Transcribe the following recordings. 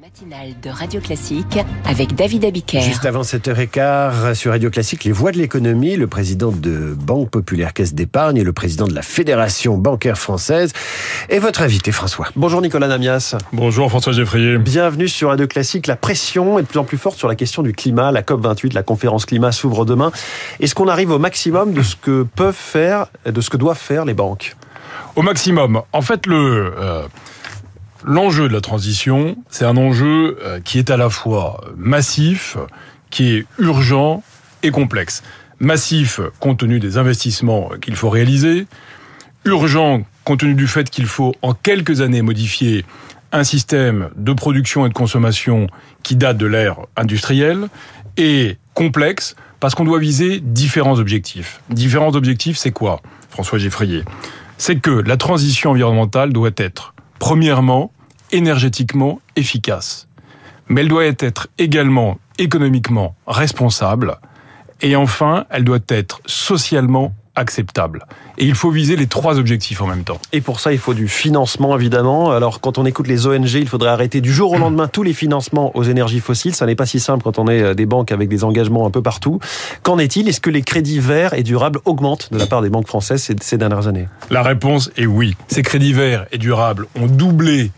matinale de Radio Classique avec David Abiker. Juste avant 7h15 sur Radio Classique, les voix de l'économie, le président de Banque Populaire Caisse d'Épargne et le président de la Fédération bancaire française et votre invité François. Bonjour Nicolas Namias. Bonjour François Geffrier. Bienvenue sur Radio Classique. La pression est de plus en plus forte sur la question du climat. La COP28, la conférence climat s'ouvre demain. Est-ce qu'on arrive au maximum de ce que peuvent faire, de ce que doivent faire les banques? Au maximum. En fait, le... Euh L'enjeu de la transition, c'est un enjeu euh, qui est à la fois massif, qui est urgent et complexe. Massif compte tenu des investissements qu'il faut réaliser, urgent compte tenu du fait qu'il faut en quelques années modifier un système de production et de consommation qui date de l'ère industrielle, et complexe parce qu'on doit viser différents objectifs. Différents objectifs, c'est quoi, François Geffrier? C'est que la transition environnementale doit être Premièrement, énergétiquement efficace. Mais elle doit être également économiquement responsable. Et enfin, elle doit être socialement acceptable. Et il faut viser les trois objectifs en même temps. Et pour ça, il faut du financement, évidemment. Alors, quand on écoute les ONG, il faudrait arrêter du jour au lendemain tous les financements aux énergies fossiles. Ça n'est pas si simple quand on est euh, des banques avec des engagements un peu partout. Qu'en est-il? Est-ce que les crédits verts et durables augmentent de la part des banques françaises ces dernières années? La réponse est oui. Ces crédits verts et durables ont doublé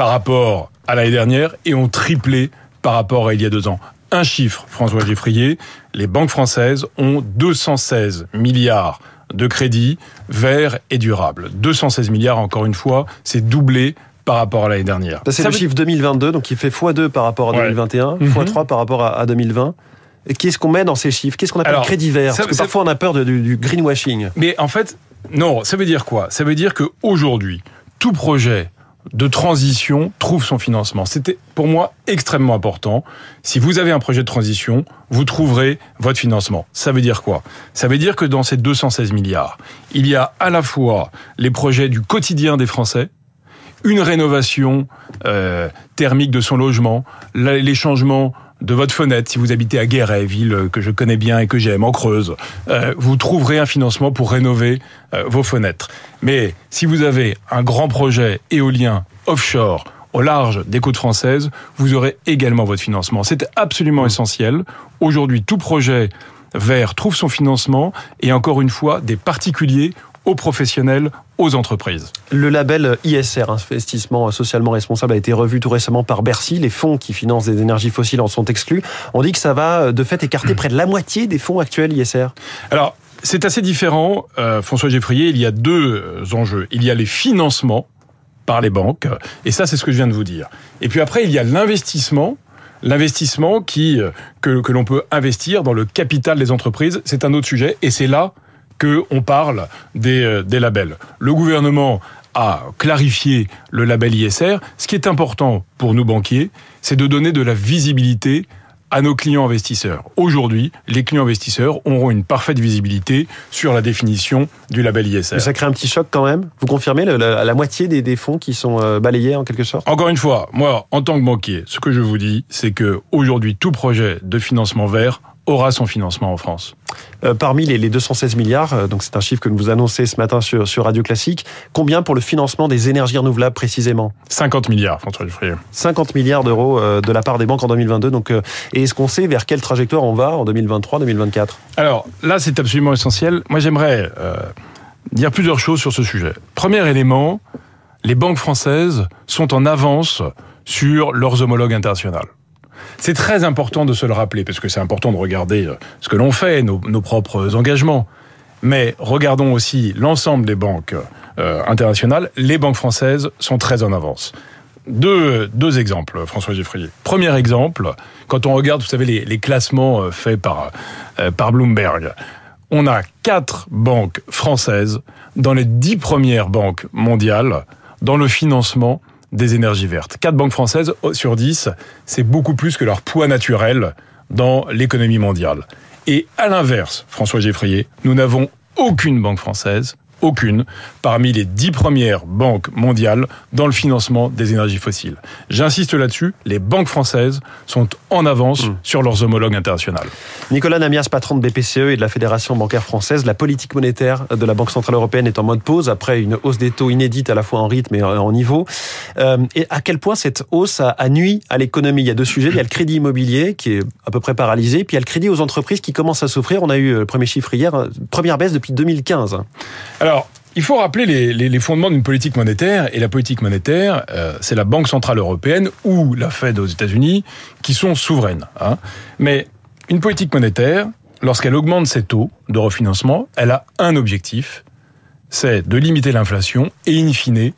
par rapport à l'année dernière et ont triplé par rapport à il y a deux ans. Un chiffre, François Geffrier, les banques françaises ont 216 milliards de crédits verts et durables. 216 milliards, encore une fois, c'est doublé par rapport à l'année dernière. C'est le chiffre 2022, donc il fait x2 par rapport à 2021, ouais. x3 par rapport à 2020. Qu'est-ce qu'on met dans ces chiffres? Qu'est-ce qu'on appelle Alors, crédit vert? Parce que parfois on a peur de, du, du greenwashing. Mais en fait, non, ça veut dire quoi? Ça veut dire qu'aujourd'hui, tout projet de transition trouve son financement. C'était pour moi extrêmement important. Si vous avez un projet de transition, vous trouverez votre financement. Ça veut dire quoi? Ça veut dire que dans ces 216 milliards, il y a à la fois les projets du quotidien des Français, une rénovation euh, thermique de son logement, les changements de votre fenêtre, si vous habitez à Guéret, ville que je connais bien et que j'aime, en Creuse, euh, vous trouverez un financement pour rénover euh, vos fenêtres. Mais si vous avez un grand projet éolien offshore au large des côtes françaises, vous aurez également votre financement. C'est absolument essentiel. Aujourd'hui, tout projet vert trouve son financement et encore une fois, des particuliers aux professionnels, aux entreprises. Le label ISR, investissement socialement responsable, a été revu tout récemment par Bercy. Les fonds qui financent des énergies fossiles en sont exclus. On dit que ça va de fait écarter près de la moitié des fonds actuels ISR. Alors, c'est assez différent, euh, François Geffrier. Il y a deux enjeux. Il y a les financements par les banques, et ça, c'est ce que je viens de vous dire. Et puis après, il y a l'investissement l'investissement qui que, que l'on peut investir dans le capital des entreprises, c'est un autre sujet et c'est là qu'on parle des, des labels. Le gouvernement a clarifié le label ISR. Ce qui est important pour nous banquiers, c'est de donner de la visibilité à nos clients investisseurs. Aujourd'hui, les clients investisseurs auront une parfaite visibilité sur la définition du label ISR. Mais ça crée un petit choc quand même. Vous confirmez la, la, la moitié des, des, fonds qui sont euh, balayés en quelque sorte? Encore une fois, moi, en tant que banquier, ce que je vous dis, c'est que aujourd'hui, tout projet de financement vert aura son financement en France. Euh, parmi les, les 216 milliards, euh, donc c'est un chiffre que vous annoncez ce matin sur, sur Radio Classique, combien pour le financement des énergies renouvelables précisément? 50 milliards, François Dufrier. 50 milliards d'euros euh, de la part des banques en 2022. Donc, et est-ce qu'on sait vers quelle trajectoire on va en 2023-2024 Alors là, c'est absolument essentiel. Moi, j'aimerais dire plusieurs choses sur ce sujet. Premier élément, les banques françaises sont en avance sur leurs homologues internationales. C'est très important de se le rappeler, parce que c'est important de regarder ce que l'on fait, nos, propres engagements. Mais regardons aussi l'ensemble des banques euh, internationales. Les banques françaises sont très en avance. Deux, exemples, François Geffrier. Premier exemple, quand on regarde, vous savez, les, classements faits par, euh, par Bloomberg, on a quatre banques françaises dans les dix premières banques mondiales dans le financement des énergies vertes. Quatre banques françaises sur 10, c'est beaucoup plus que leur poids naturel dans l'économie mondiale. Et à l'inverse, François Geffrier, nous n'avons aucune banque française, aucune parmi les dix premières banques mondiales dans le financement des énergies fossiles. J'insiste là-dessus, les banques françaises sont en avance mmh. sur leurs homologues internationales. Nicolas Namias, patron de BPCE et de la Fédération bancaire française, la politique monétaire de la Banque centrale européenne est en mode pause après une hausse des taux inédite à la fois en rythme et en niveau. Euh, et à quel point cette hausse a, nuit à l'économie? Il y a deux sujets. Il y a le crédit immobilier qui est à peu près paralysé, puis il y a le crédit aux entreprises qui commence à souffrir. On a eu le premier chiffre hier, première baisse depuis 2015. Alors, il faut rappeler les, fondements d'une politique monétaire. Et la politique monétaire, euh, c'est la Banque Centrale Européenne ou la Fed aux États-Unis qui sont souveraines. Hein. Mais une politique monétaire, lorsqu'elle augmente ses taux de refinancement, elle a un objectif, c'est de limiter l'inflation et, in fine,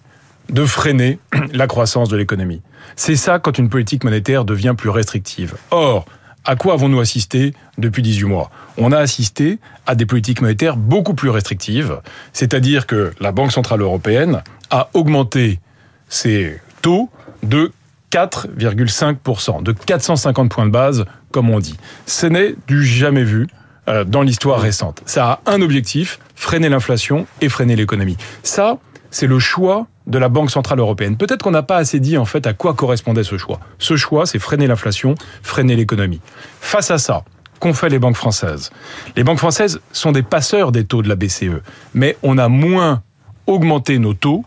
de freiner la croissance de l'économie. C'est ça quand une politique monétaire devient plus restrictive. Or, à quoi avons-nous assisté depuis 18 mois? On a assisté à des politiques monétaires beaucoup plus restrictives, c'est-à-dire que la Banque Centrale Européenne a augmenté ses taux de 4,5%, de 450 points de base, comme on dit. Ce n'est du jamais vu euh, dans l'histoire récente. Ça a un objectif, freiner l'inflation et freiner l'économie. Ça, c'est le choix de la Banque Centrale Européenne. Peut-être qu'on n'a pas assez dit en fait à quoi correspondait ce choix. Ce choix, c'est freiner l'inflation, freiner l'économie. Face à ça, qu'ont fait les banques françaises? Les banques françaises sont des passeurs des taux de la BCE, mais on a moins augmenté nos taux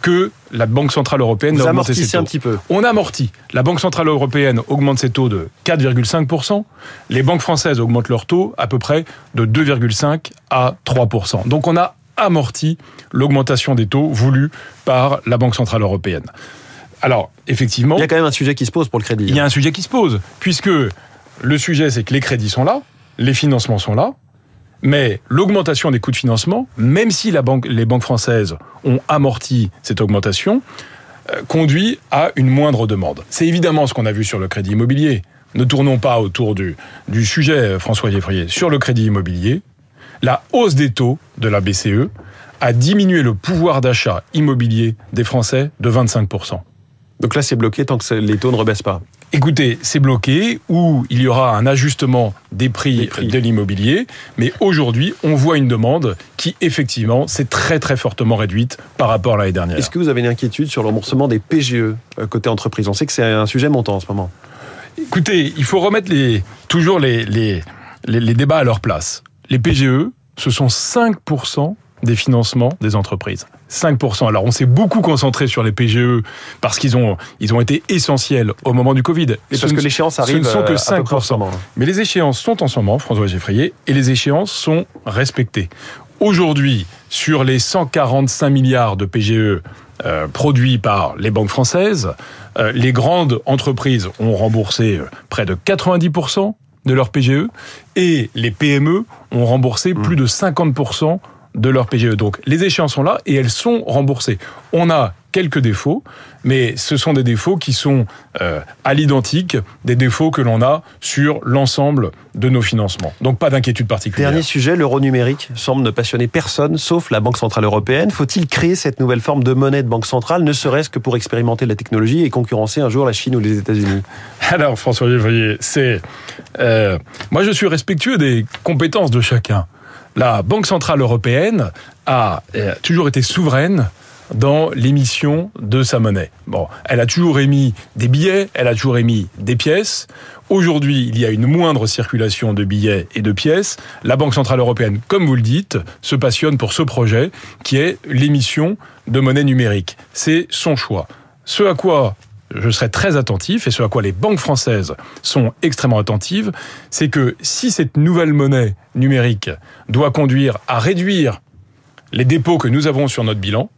que la Banque Centrale Européenne Vous augmenté ses taux. un petit peu. On amortit. La Banque Centrale Européenne augmente ses taux de 4,5%. Les banques françaises augmentent leurs taux à peu près de 2,5 à 3%. Donc on a amorti l'augmentation des taux voulue par la Banque Centrale Européenne. Alors, effectivement... Il y a quand même un sujet qui se pose pour le crédit. Il y a un sujet qui se pose, puisque le sujet, c'est que les crédits sont là, les financements sont là, mais l'augmentation des coûts de financement, même si la banque, les banques françaises ont amorti cette augmentation, euh, conduit à une moindre demande. C'est évidemment ce qu'on a vu sur le crédit immobilier. Ne tournons pas autour du, du sujet, François Geffrier. Sur le crédit immobilier, la hausse des taux de la BCE a diminué le pouvoir d'achat immobilier des Français de 25%. Donc là, c'est bloqué tant que les taux ne rebaissent pas. Écoutez, c'est bloqué ou il y aura un ajustement des prix, de l'immobilier, mais aujourd'hui, on voit une demande qui, effectivement, s'est très très fortement réduite par rapport à l'année dernière. Est-ce que vous avez une inquiétude sur le remboursement des PGE euh, côté entreprise? On sait que c'est un sujet montant en ce moment. Écoutez, il faut remettre les, toujours les, les, les débats à leur place. Les PGE, ce sont 5% des financements des entreprises. 5%. Alors on s'est beaucoup concentré sur les PGE parce qu'ils ont, ils ont été essentiels au moment du Covid. Et parce que l'échéance arrive. Ce ne sont que 5%. Euh, Mais les échéances sont en ce moment, François Geffrier, et les échéances sont respectées. Aujourd'hui, sur les 145 milliards de PGE euh, produits par les banques françaises, euh, les grandes entreprises ont remboursé près de 90% de leur PGE et les PME ont remboursé mmh. plus de 50% de leur PGE. Donc les échéances sont là et elles sont remboursées. On a quelques défauts, mais ce sont des défauts qui sont euh, à l'identique des défauts que l'on a sur l'ensemble de nos financements. Donc pas d'inquiétude particulière. Dernier sujet, l'euro numérique semble ne passionner personne, sauf la Banque Centrale Européenne. Faut-il créer cette nouvelle forme de monnaie de banque centrale, ne serait-ce que pour expérimenter la technologie et concurrencer un jour la Chine ou les États-Unis? Alors François voyez, c'est... Euh, moi je suis respectueux des compétences de chacun la Banque Centrale Européenne a euh, toujours été souveraine dans l'émission de sa monnaie. Bon, elle a toujours émis des billets, elle a toujours émis des pièces. Aujourd'hui, il y a une moindre circulation de billets et de pièces. La Banque Centrale Européenne, comme vous le dites, se passionne pour ce projet qui est l'émission de monnaie numérique. C'est son choix. Ce à quoi je serai très attentif, et ce à quoi les banques françaises sont extrêmement attentives, c'est que si cette nouvelle monnaie numérique doit conduire à réduire les dépôts que nous avons sur notre bilan,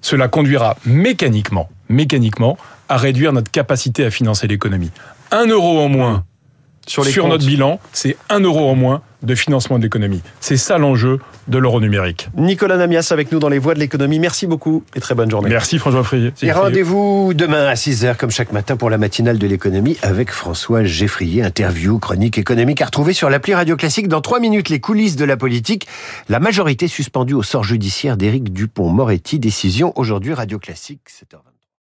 cela conduira mécaniquement, mécaniquement, à réduire notre capacité à financer l'économie. Un euro en moins sur, notre bilan, c'est un euro en moins de financement de l'économie. C'est ça l'enjeu de l'euro numérique. Nicolas Namias avec nous dans les voies de l'économie. Merci beaucoup et très bonne journée. Merci François Frier. Et rendez-vous demain à 6h comme chaque matin pour la matinale de l'économie avec François Geffrier. Interview, chronique économique à retrouver sur l'appli Radio Classique. Dans 3 minutes, les coulisses de la politique. La majorité suspendue au sort judiciaire d'Éric Dupont-Moretti. Décision aujourd'hui Radio Classique 7h20.